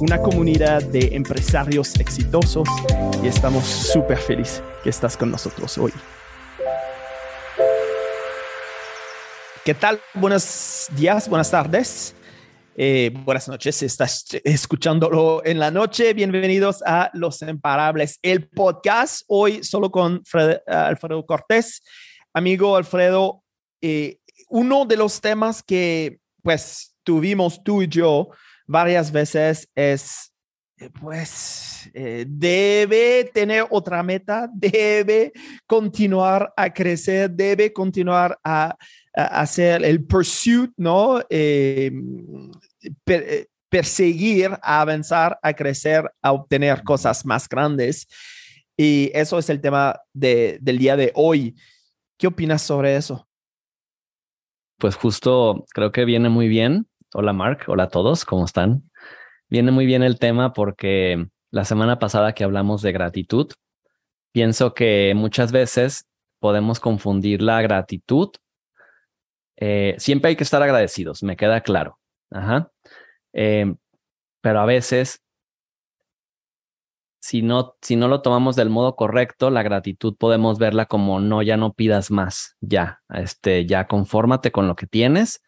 una comunidad de empresarios exitosos y estamos súper felices que estás con nosotros hoy. ¿Qué tal? Buenos días, buenas tardes. Eh, buenas noches, estás escuchándolo en la noche. Bienvenidos a Los Imparables, el podcast. Hoy solo con Alfredo Cortés. Amigo Alfredo, eh, uno de los temas que pues tuvimos tú y yo varias veces es, eh, pues, eh, debe tener otra meta, debe continuar a crecer, debe continuar a, hacer el pursuit, ¿no? Eh, perseguir, a avanzar, a crecer, a obtener cosas más grandes. Y eso es el tema del día de hoy. ¿Qué opinas sobre eso? pues justo creo que viene muy bien. Hola Mark, hola a todos, ¿cómo están? Viene muy bien el tema porque la semana pasada que hablamos de gratitud, pienso que muchas veces podemos confundir la gratitud. Eh, siempre hay que estar agradecidos, me queda claro. Ajá. Eh, pero a veces si no, si no lo tomamos del modo correcto, la gratitud podemos verla como no, ya no pidas más, ya, este, ya confórmate con lo que tienes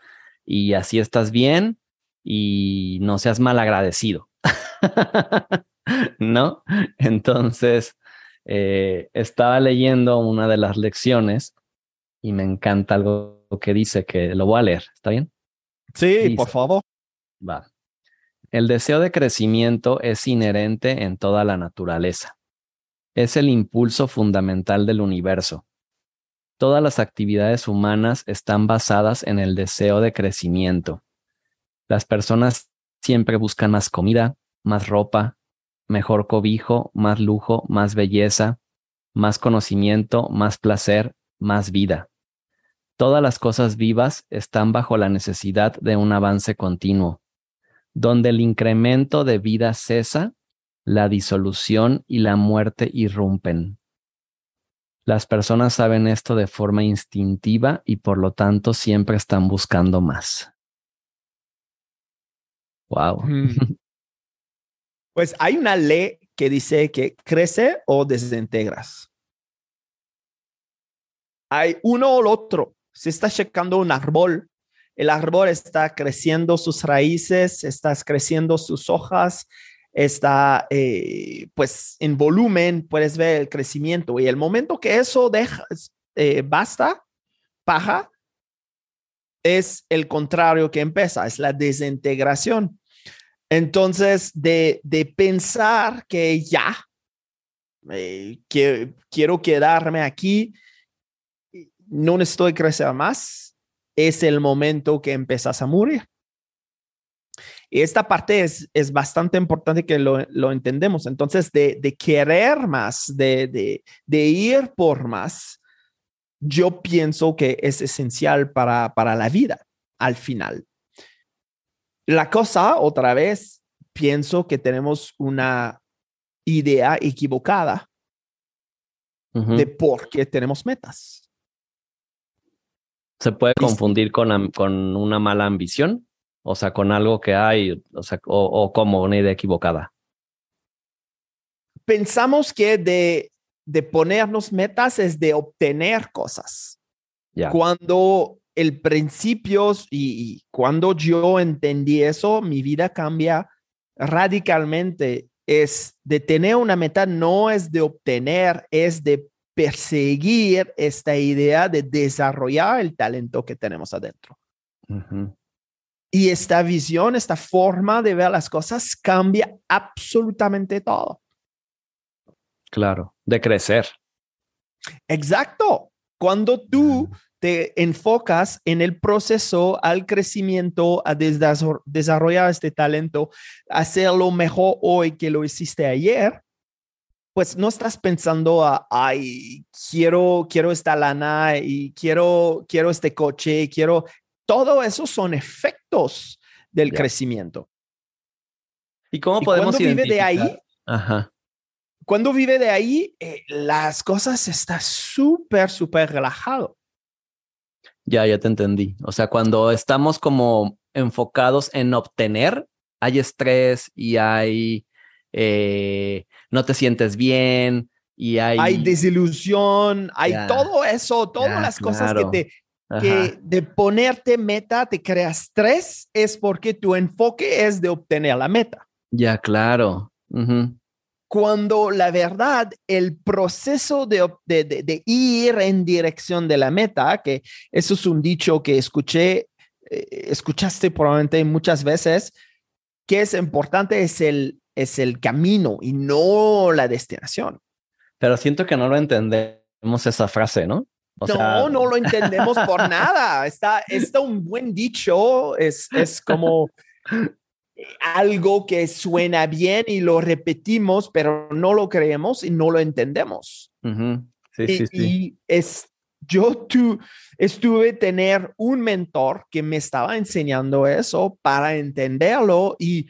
y así estás bien y no seas mal agradecido. ¿No? Entonces, eh, estaba leyendo una de las lecciones y me encanta algo que dice que lo voy a leer. ¿Está bien? Sí, por favor. Va. El deseo de crecimiento es inherente en toda la naturaleza. Es el impulso fundamental del universo. Todas las actividades humanas están basadas en el deseo de crecimiento. Las personas siempre buscan más comida, más ropa, mejor cobijo, más lujo, más belleza, más conocimiento, más placer, más vida. Todas las cosas vivas están bajo la necesidad de un avance continuo donde el incremento de vida cesa, la disolución y la muerte irrumpen. Las personas saben esto de forma instintiva y por lo tanto siempre están buscando más. Wow. Pues hay una ley que dice que crece o desintegras. Hay uno o el otro. Si estás checando un árbol, el árbol está creciendo sus raíces, está creciendo sus hojas, está eh, pues en volumen, puedes ver el crecimiento y el momento que eso deja, eh, basta, paja, es el contrario que empieza, es la desintegración. Entonces, de, pensar que ya, eh, que quiero quedarme aquí, no estoy creciendo más, es el momento que empiezas a morir. Y esta parte es, es bastante importante que lo, lo entendemos. Entonces, de, de querer más, de, de, de, ir por más, yo pienso que es esencial para, para la vida al final. La cosa, otra vez, pienso que tenemos una idea equivocada de por qué tenemos metas. ¿Se puede confundir con, con una mala ambición? O sea, con algo que hay, o, sea, o, como una idea equivocada. Pensamos que de, de ponernos metas es de obtener cosas. Cuando el principio y, y, cuando yo entendí eso, mi vida cambia radicalmente. Es de tener una meta, no es de obtener, es de perseguir esta idea de desarrollar el talento que tenemos adentro. Y esta visión, esta forma de ver las cosas cambia absolutamente todo. Claro, de crecer. Exacto. Cuando tú te enfocas en el proceso al crecimiento, a desarrollar este talento, hacerlo mejor hoy que lo hiciste ayer, pues no estás pensando, a, ay, quiero, quiero esta lana y quiero, quiero este coche, quiero, todo eso son efectos del crecimiento. ¿Y cómo Y podemos cuando vive de ahí, Ajá. cuando vive de ahí, eh, las cosas están súper, súper relajado. Ya, ya te entendí. O sea, cuando estamos como enfocados en obtener, hay estrés y hay, eh, no te sientes bien y hay... Hay desilusión, hay todo eso, todas las cosas claro. que te, que de ponerte meta te crea estrés es porque tu enfoque es de obtener la meta. Ya, claro. Cuando la verdad, el proceso de, de- de ir en dirección de la meta, que eso es un dicho que escuché, eh, escuchaste probablemente muchas veces, que es importante es el, es el camino y no la destinación. Pero siento que no lo entendemos esa frase, ¿no? O no, sea, no lo entendemos por nada. Está, está un buen dicho, es, es como algo que suena bien y lo repetimos, pero no lo creemos y no lo entendemos. Sí, y, sí, sí. y es, yo tu, estuve tener un mentor que me estaba enseñando eso para entenderlo y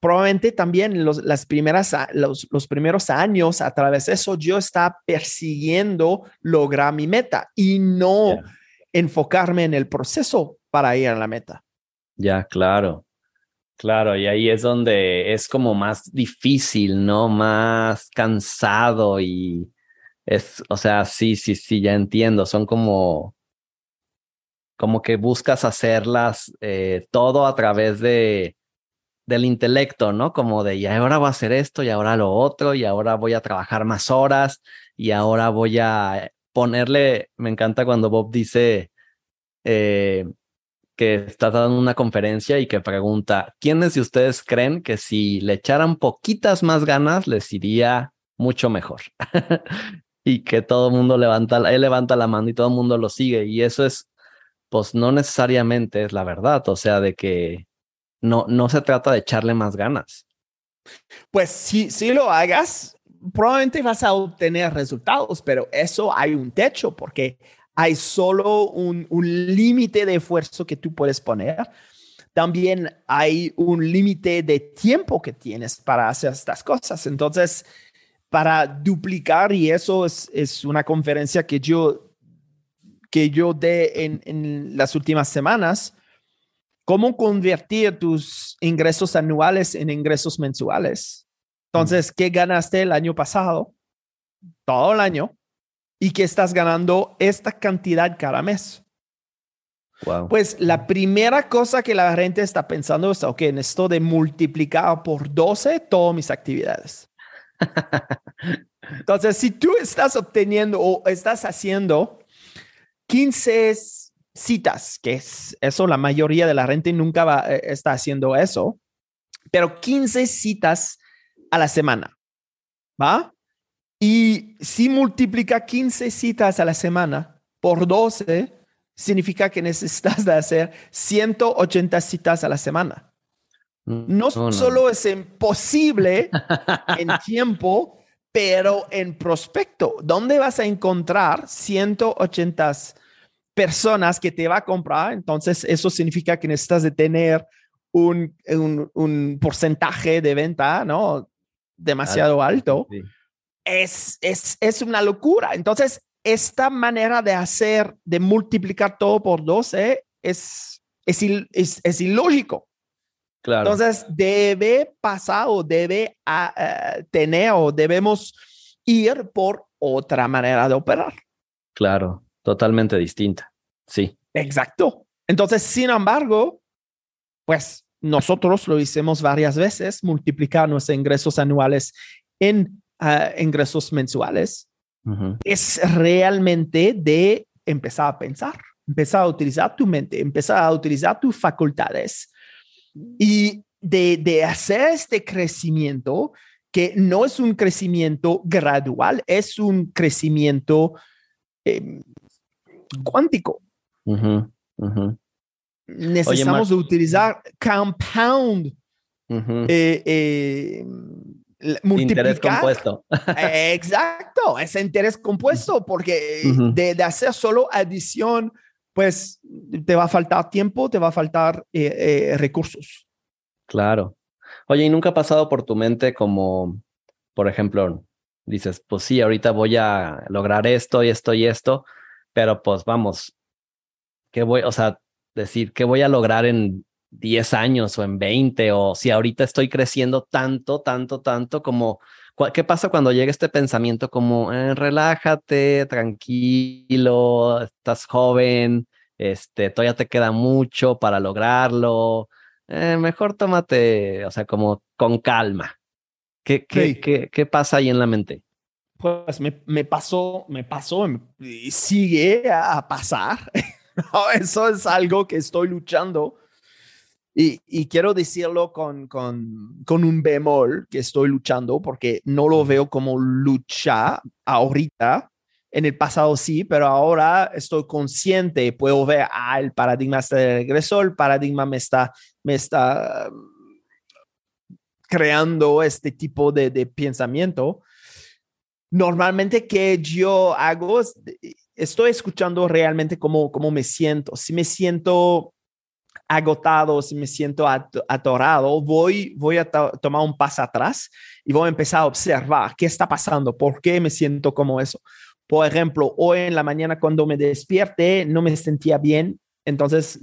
probablemente también los, las primeras, los, los primeros años a través de eso yo estaba persiguiendo lograr mi meta y no enfocarme en el proceso para ir a la meta. Ya, claro. Claro, y ahí es donde es como más difícil, ¿no? Más cansado y es, o sea, sí, sí, sí, ya entiendo. Son como, como que buscas hacerlas eh, todo a través de del intelecto, ¿no? Como de, y ahora voy a hacer esto, y ahora lo otro, y ahora voy a trabajar más horas, y ahora voy a ponerle, me encanta cuando Bob dice, eh, que está dando una conferencia y que pregunta, ¿quiénes de ustedes creen que si le echaran poquitas más ganas les iría mucho mejor? y que todo el mundo levanta, él levanta la mano y todo el mundo lo sigue. Y eso es, pues no necesariamente es la verdad, o sea, de que no, no se trata de echarle más ganas. Pues si, si lo hagas, probablemente vas a obtener resultados, pero eso hay un techo porque hay solo un, un límite de esfuerzo que tú puedes poner. También hay un límite de tiempo que tienes para hacer estas cosas. Entonces, para duplicar, y eso es, es una conferencia que yo, que yo dé en, en las últimas semanas, cómo convertir tus ingresos anuales en ingresos mensuales. Entonces, ¿qué ganaste el año pasado? Todo el año. ¿Y qué estás ganando esta cantidad cada mes? Wow. Pues la primera cosa que la gente está pensando es, ok, necesito de multiplicar por 12 todas mis actividades. Entonces, si tú estás obteniendo o estás haciendo 15 citas, que es eso, la mayoría de la gente nunca va, eh, está haciendo eso, pero 15 citas a la semana, ¿va? Y si multiplica 15 citas a la semana por 12, significa que necesitas de hacer 180 citas a la semana. No, solo es imposible en tiempo, pero en prospecto. ¿Dónde vas a encontrar 180 personas que te va a comprar? Entonces, eso significa que necesitas de tener un, un, un porcentaje de venta, ¿no? Demasiado alto. Sí. Es, es, es una locura. Entonces, esta manera de hacer, de multiplicar todo por 12 es, es, il- es, es ilógico. Claro. Entonces, debe pasar o debe ah, eh, tener o debemos ir por otra manera de operar. claro, totalmente distinta. Sí. Exacto. Entonces, sin embargo, pues nosotros lo hicimos varias veces, multiplicar nuestros ingresos anuales en ah, ingresos mensuales. Ujú. Es realmente de empezar a pensar, empezar a utilizar tu mente, empezar a utilizar tus facultades y de, de hacer este crecimiento que no es un crecimiento gradual, es un crecimiento eh, cuántico. Necesitamos utilizar compound eh, eh, Interés compuesto. Exacto, ese interés compuesto, porque de, de, hacer solo adición, pues te va a faltar tiempo, te va a faltar eh, eh, recursos. Claro. Oye, ¿y nunca ha pasado por tu mente como, por ejemplo, dices, pues sí, ahorita voy a lograr esto y esto y esto, pero pues vamos, ¿qué voy, o sea, decir, qué voy a lograr en 10 años o en 20 o si ahorita estoy creciendo tanto, tanto, tanto como, ¿qué pasa cuando llega este pensamiento como, eh, relájate, tranquilo, estás joven, este, todavía te queda mucho para lograrlo, eh, mejor tómate, o sea, como con calma. ¿Qué, qué, qué, qué pasa ahí en la mente? Pues me, me pasó, me pasó y sigue a pasar. eso es algo que estoy luchando y, quiero decirlo con, con, con, un bemol que estoy luchando porque no lo veo como lucha ahorita. En el pasado sí, pero ahora estoy consciente, puedo ver, ah, el paradigma está de regreso, el paradigma me está, me está creando este tipo de, de pensamiento. Normalmente que yo hago, estoy escuchando realmente cómo, cómo me siento. Si me siento agotado, si me siento atorado, voy, voy a tomar un paso atrás y voy a empezar a observar qué está pasando, por qué me siento como eso. Por ejemplo, hoy en la mañana cuando me despierte no me sentía bien, entonces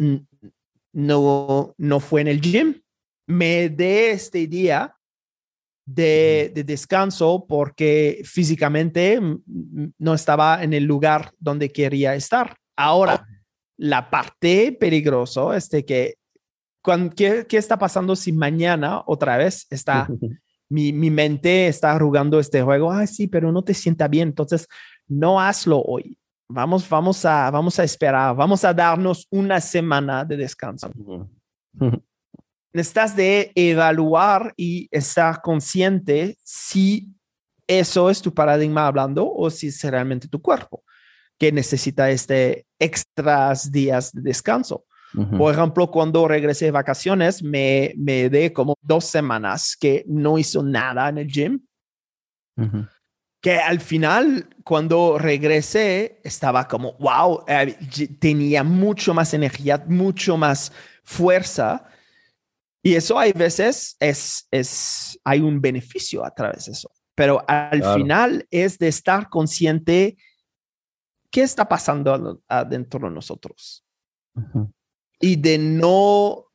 no, no fue en el gym. Me de este día de, de, descanso porque físicamente no estaba en el lugar donde quería estar. Ahora, la parte peligrosa es de que, ¿qué, ¿qué, está pasando si mañana otra vez está, mi, mi mente está arrugando este juego? Ah, sí, pero no te sienta bien, entonces no hazlo hoy. Vamos, vamos a, vamos a esperar, vamos a darnos una semana de descanso. Necesitas de evaluar y estar consciente si eso es tu paradigma hablando o si es realmente tu cuerpo que necesita este extras días de descanso. Por ejemplo, cuando regresé de vacaciones, me, me de como dos semanas que no hizo nada en el gym. Que al final, cuando regresé, estaba como, wow, eh, tenía mucho más energía, mucho más fuerza. Y eso hay veces es, es, hay un beneficio a través de eso. Pero al final es de estar consciente ¿qué está pasando adentro de nosotros? Y de no,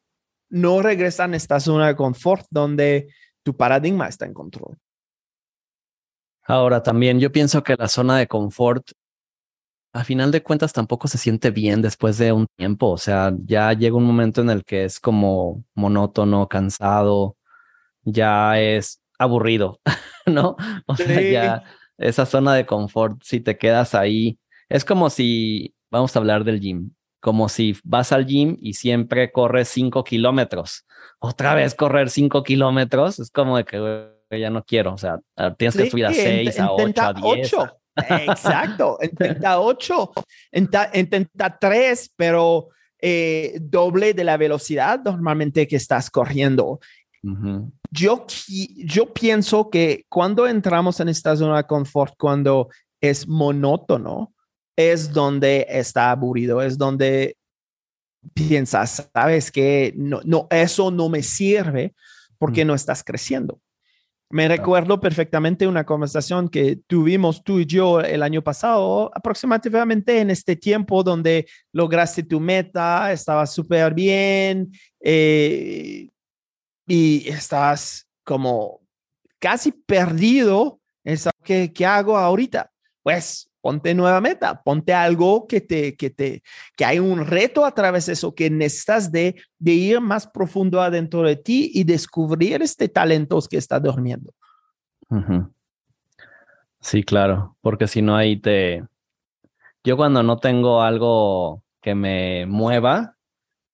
no regresar a esta zona de confort donde tu paradigma está en control. Ahora también yo pienso que la zona de confort, a final de cuentas, tampoco se siente bien después de un tiempo. O sea, ya llega un momento en el que es como monótono, cansado, ya es aburrido, ¿no? O sea, ya esa zona de confort, si te quedas ahí es como si, vamos a hablar del gym, como si vas al gym y siempre corres cinco kilómetros. Otra vez correr cinco kilómetros, es como de que ya no quiero, o sea, ah, tienes que subir a seis, a ocho, a diez. Exacto, intenta ocho, intenta tres, pero eh, doble de la velocidad normalmente que estás corriendo. yo, yo pienso que cuando entramos en esta zona de confort, cuando es monótono, es donde está aburrido, es donde piensas, sabes que no, no, eso no me sirve porque no estás creciendo. Me recuerdo perfectamente una conversación que tuvimos tú y yo el año pasado, aproximadamente en este tiempo donde lograste tu meta, estabas súper bien eh, y estás como casi perdido. ¿Qué, ¿Qué hago ahorita? Pues ponte nueva meta, ponte algo que te, que te, que hay un reto a través de eso, que necesitas de, de ir más profundo adentro de ti y descubrir este talento que está durmiendo. Sí, claro, porque si no ahí te... Yo cuando no tengo algo que me mueva,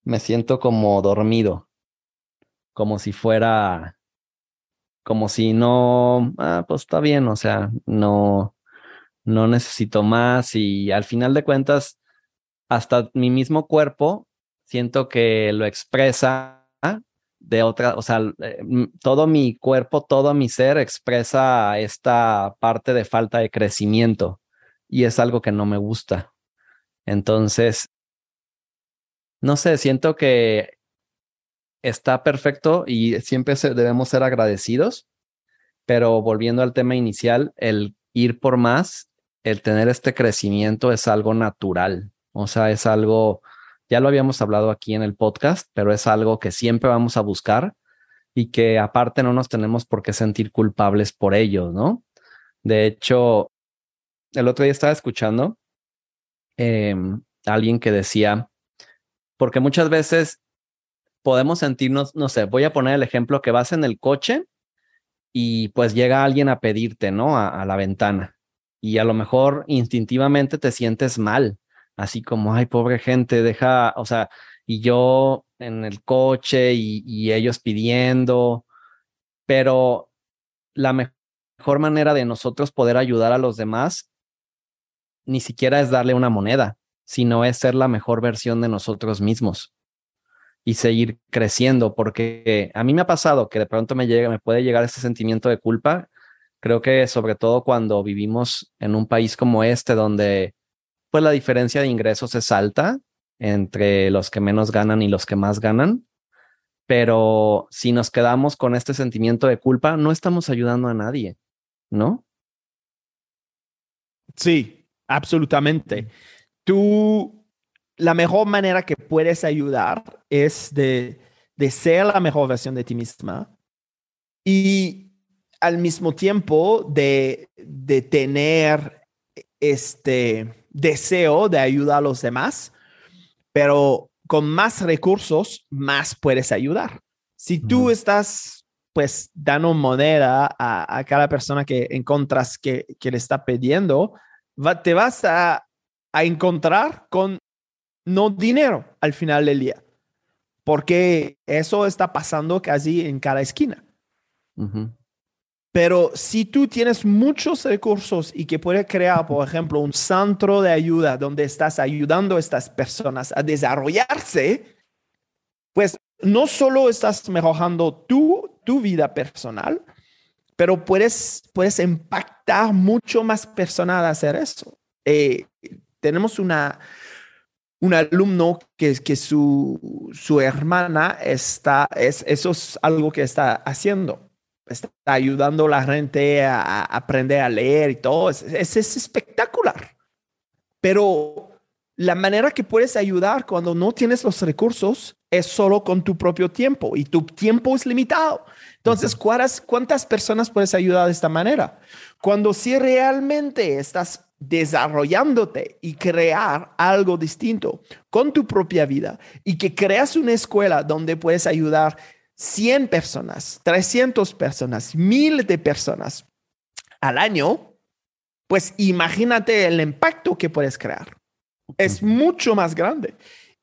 me siento como dormido, como si fuera, como si no, ah, pues está bien, o sea, no, no necesito más y al final de cuentas, hasta mi mismo cuerpo siento que lo expresa de otra, o sea, eh, todo mi cuerpo, todo mi ser expresa esta parte de falta de crecimiento y es algo que no me gusta. Entonces, no sé, siento que está perfecto y siempre debemos ser agradecidos, pero volviendo al tema inicial, el ir por más, el tener este crecimiento es algo natural, o sea, es algo ya lo habíamos hablado aquí en el podcast, pero es algo que siempre vamos a buscar y que aparte no nos tenemos por qué sentir culpables por ello, ¿no? De hecho, el otro día estaba escuchando em, a alguien que decía, porque muchas veces podemos sentirnos, no sé, voy a poner el ejemplo que vas en el coche y pues llega alguien a pedirte, ¿no? A la ventana y a lo mejor instintivamente te sientes mal así como, ay, pobre gente, deja, o sea, y yo en el coche y, ellos pidiendo, pero la mejor manera de nosotros poder ayudar a los demás ni siquiera es darle una moneda, sino es ser la mejor versión de nosotros mismos y seguir creciendo, porque a mí me ha pasado que de pronto me llega, me puede llegar ese sentimiento de culpa. Creo que sobre todo cuando vivimos en un país como este, donde pues la diferencia de ingresos es alta entre los que menos ganan y los que más ganan. Pero si nos quedamos con este sentimiento de culpa, no estamos ayudando a nadie, ¿no? Sí, absolutamente. Tú, la mejor manera que puedes ayudar es de, de ser la mejor versión de ti misma y al mismo tiempo de, de tener este, deseo de ayudar a los demás, pero con más recursos, más puedes ayudar. Si tú estás, pues, dando moneda a, cada persona que encuentras que, le está pidiendo, te vas a, encontrar con no dinero al final del día, porque eso está pasando casi en cada esquina. Pero si tú tienes muchos recursos y que puedes crear, por ejemplo, un centro de ayuda donde estás ayudando a estas personas a desarrollarse, pues no solo estás mejorando tu, tu vida personal, pero puedes, puedes impactar mucho más personas a hacer eso. Eh, tenemos una, un alumno que, que su, su hermana está, es, eso es algo que está haciendo está ayudando a la gente a, aprender a leer y todo. Es, es, espectacular. Pero la manera que puedes ayudar cuando no tienes los recursos es solo con tu propio tiempo y tu tiempo es limitado. Entonces, ¿cuántas, ¿cuántas personas puedes ayudar de esta manera? Cuando si realmente estás desarrollándote y crear algo distinto con tu propia vida y que creas una escuela donde puedes ayudar 100 personas, 300 personas, mil de personas al año, pues imagínate el impacto que puedes crear. Es mucho más grande.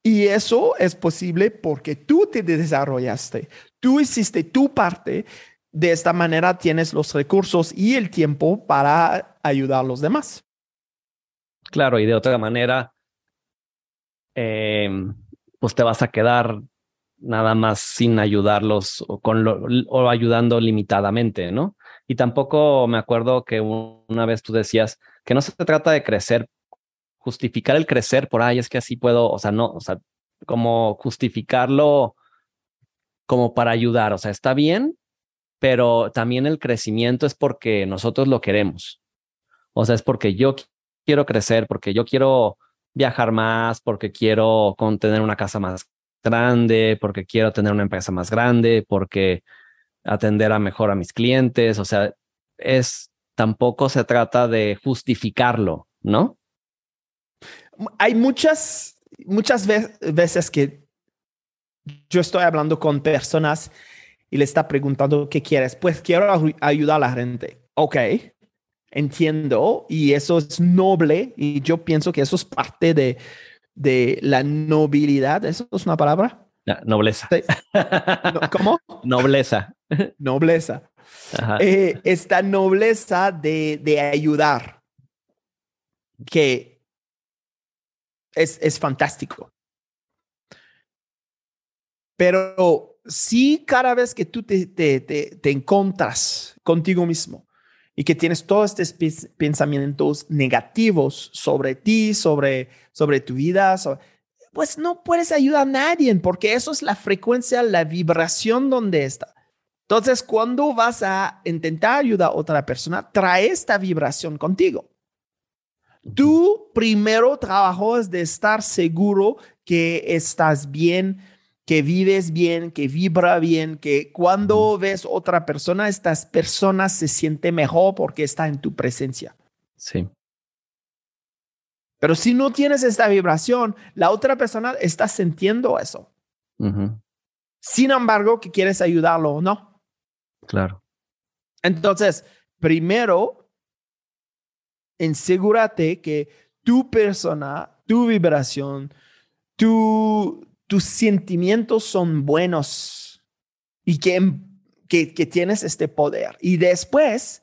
Y eso es posible porque tú te desarrollaste, tú hiciste tu parte. De esta manera tienes los recursos y el tiempo para ayudar a los demás. Claro, y de otra manera, em, pues te vas a quedar nada más sin ayudarlos o, con o ayudando limitadamente, ¿no? Y tampoco me acuerdo que una vez tú decías que no se trata de crecer, justificar el crecer por ahí, es que así puedo, o sea, no, o sea, como justificarlo como para ayudar, o sea, está bien, pero también el crecimiento es porque nosotros lo queremos. O sea, es porque yo quiero crecer, porque yo quiero viajar más, porque quiero tener una casa más grande, porque quiero tener una empresa más grande, porque atender a mejor a mis clientes, o sea, es tampoco se trata de justificarlo, ¿no? Hay muchas, muchas veces que yo estoy hablando con personas y le está preguntando qué quieres. Pues quiero ayudar a la gente. Ok, entiendo y eso es noble y yo pienso que eso es parte de, de la nobilidad. ¿Eso es una palabra? nobleza. ¿Cómo? Nobleza. Nobleza. Eh, esta nobleza de, de, ayudar, que es, es fantástico. Pero si cada vez que tú te, te, te, te encontras contigo mismo y que tienes todos estos pensamientos negativos sobre ti, sobre, sobre tu vida, pues no puedes ayudar a nadie porque eso es la frecuencia, la vibración donde está. Entonces, cuando vas a intentar ayudar a otra persona, trae esta vibración contigo. Tu primero trabajo es de estar seguro que estás bien, que vives bien, que vibra bien, que cuando ves otra persona, estas personas se siente mejor porque está en tu presencia. Sí. Pero si no tienes esta vibración, la otra persona está sintiendo eso. Sin embargo, que quieres ayudarlo o no. Claro. Entonces, primero, ensegúrate que tu persona, tu vibración, tu, tus sentimientos son buenos y que, que, que tienes este poder. Y después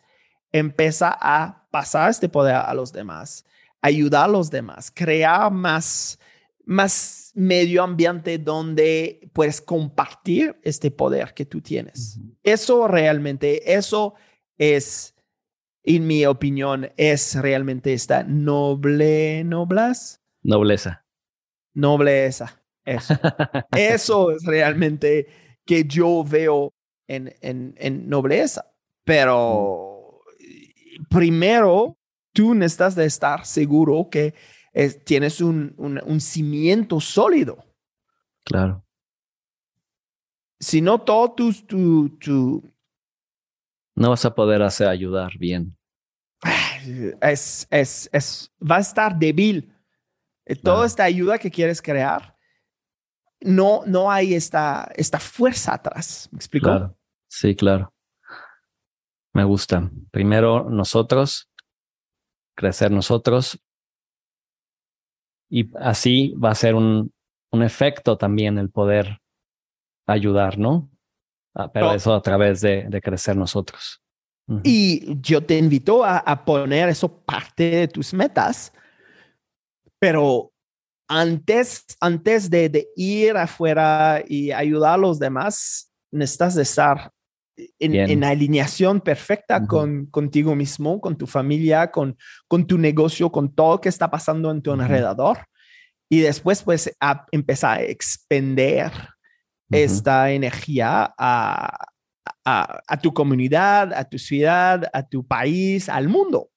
empieza a pasar este poder a los demás, ayudar a los demás, crear más, más medio ambiente donde puedes compartir este poder que tú tienes. Eso realmente, eso es, en mi opinión, es realmente esta noble, noblas. Nobleza. Nobleza. Eso, eso es realmente que yo veo en, en, nobleza. Pero primero, tú necesitas de estar seguro que tienes un, un, cimiento sólido. Claro. Si no, todo tu, tu, tu... No vas a poder hacer ayudar bien. Es, es, es, va a estar débil. Toda esta ayuda que quieres crear no, no hay esta, esta fuerza atrás. ¿Me explico? Sí, claro. Me gusta. Primero nosotros, crecer nosotros. Y así va a ser un, un efecto también el poder ayudar, ¿no? Ah, pero eso a través de, de crecer nosotros. Y yo te invito a, a, poner eso parte de tus metas, pero antes, antes de, ir afuera y ayudar a los demás, necesitas estar en, alineación perfecta con contigo mismo, con tu familia, con, con tu negocio, con todo que está pasando en tu alrededor. Y después, pues, empezar a expender esta energía a, a tu comunidad, a tu ciudad, a tu país, al mundo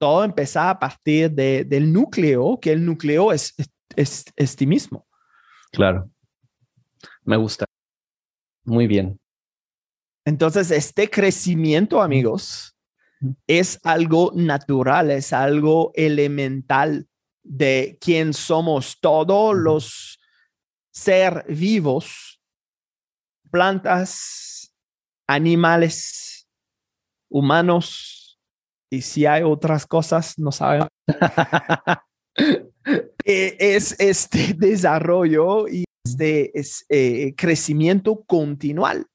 todo empieza a partir de, del núcleo, que el núcleo es, es, es ti mismo. Claro. Me gusta. Muy bien. Entonces, este crecimiento, amigos, es algo natural, es algo elemental de quien somos todos los ser vivos, plantas, animales, humanos, y si hay otras cosas, no sabemos. Eh, es este desarrollo y este es, eh, crecimiento continual.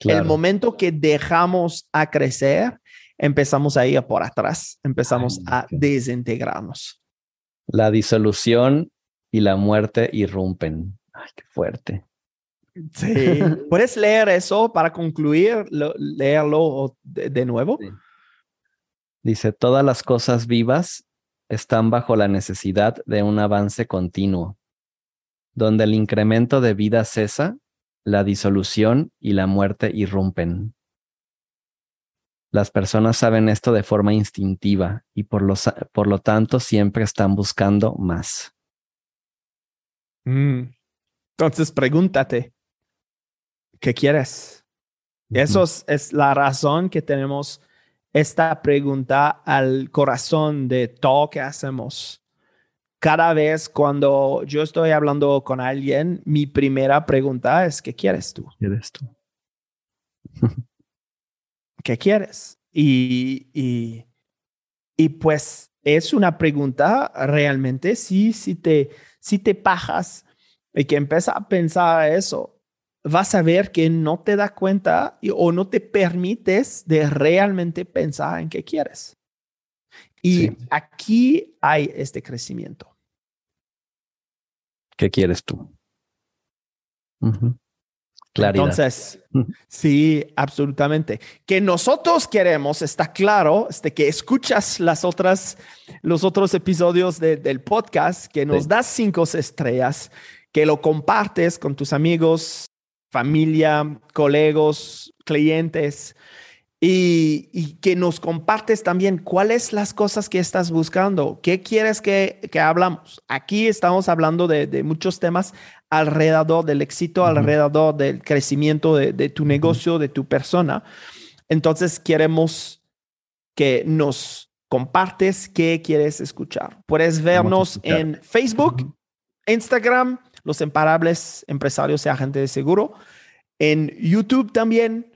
El momento que dejamos a crecer, empezamos a ir por atrás, empezamos a desintegrarnos. La disolución y la muerte irrumpen. Ay, qué fuerte. Sí. ¿Puedes leer eso para concluir? leerlo de, nuevo. Dice, todas las cosas vivas están bajo la necesidad de un avance continuo. Donde el incremento de vida cesa, la disolución y la muerte irrumpen. Las personas saben esto de forma instintiva y por lo, por lo tanto siempre están buscando más. Mm. Entonces pregúntate, ¿qué quieres? Eso es la razón que tenemos esta pregunta al corazón de todo que hacemos. Cada vez cuando yo estoy hablando con alguien, mi primera pregunta es, ¿qué quieres tú? ¿Qué quieres tú? ¿Qué quieres? Y, y, y, pues es una pregunta realmente, sí, si te, si te pajas y que empieza a pensar eso, vas a ver que no te das cuenta o no te permites de realmente pensar en qué quieres. Y aquí hay este crecimiento. ¿Qué quieres tú? Claridad. Entonces, sí, absolutamente. Que nosotros queremos, está claro, este, que escuchas las otras, los otros episodios de- del podcast, que nos Sí. das cinco estrellas, que lo compartes con tus amigos, familia, colegas, clientes. Y, y que nos compartes también cuáles las cosas que estás buscando, qué quieres que, que hablamos. Aquí estamos hablando de, de muchos temas alrededor del éxito, alrededor del crecimiento de, de tu negocio, de tu persona. Entonces queremos que nos compartes qué quieres escuchar. Puedes vernos escuchar. en Facebook, Instagram, Los Imparables Empresarios y Agentes de Seguro, en YouTube también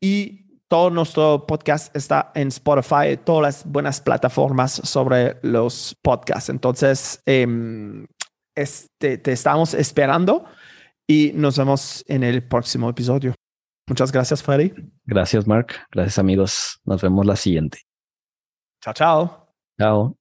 y todo nuestro podcast está en Spotify, todas las buenas plataformas sobre los podcasts. Entonces, em, este, te estamos esperando y nos vemos en el próximo episodio. Muchas gracias, Freddy. Gracias, Mark. Gracias, amigos. Nos vemos la siguiente. Chao, chao. Chao.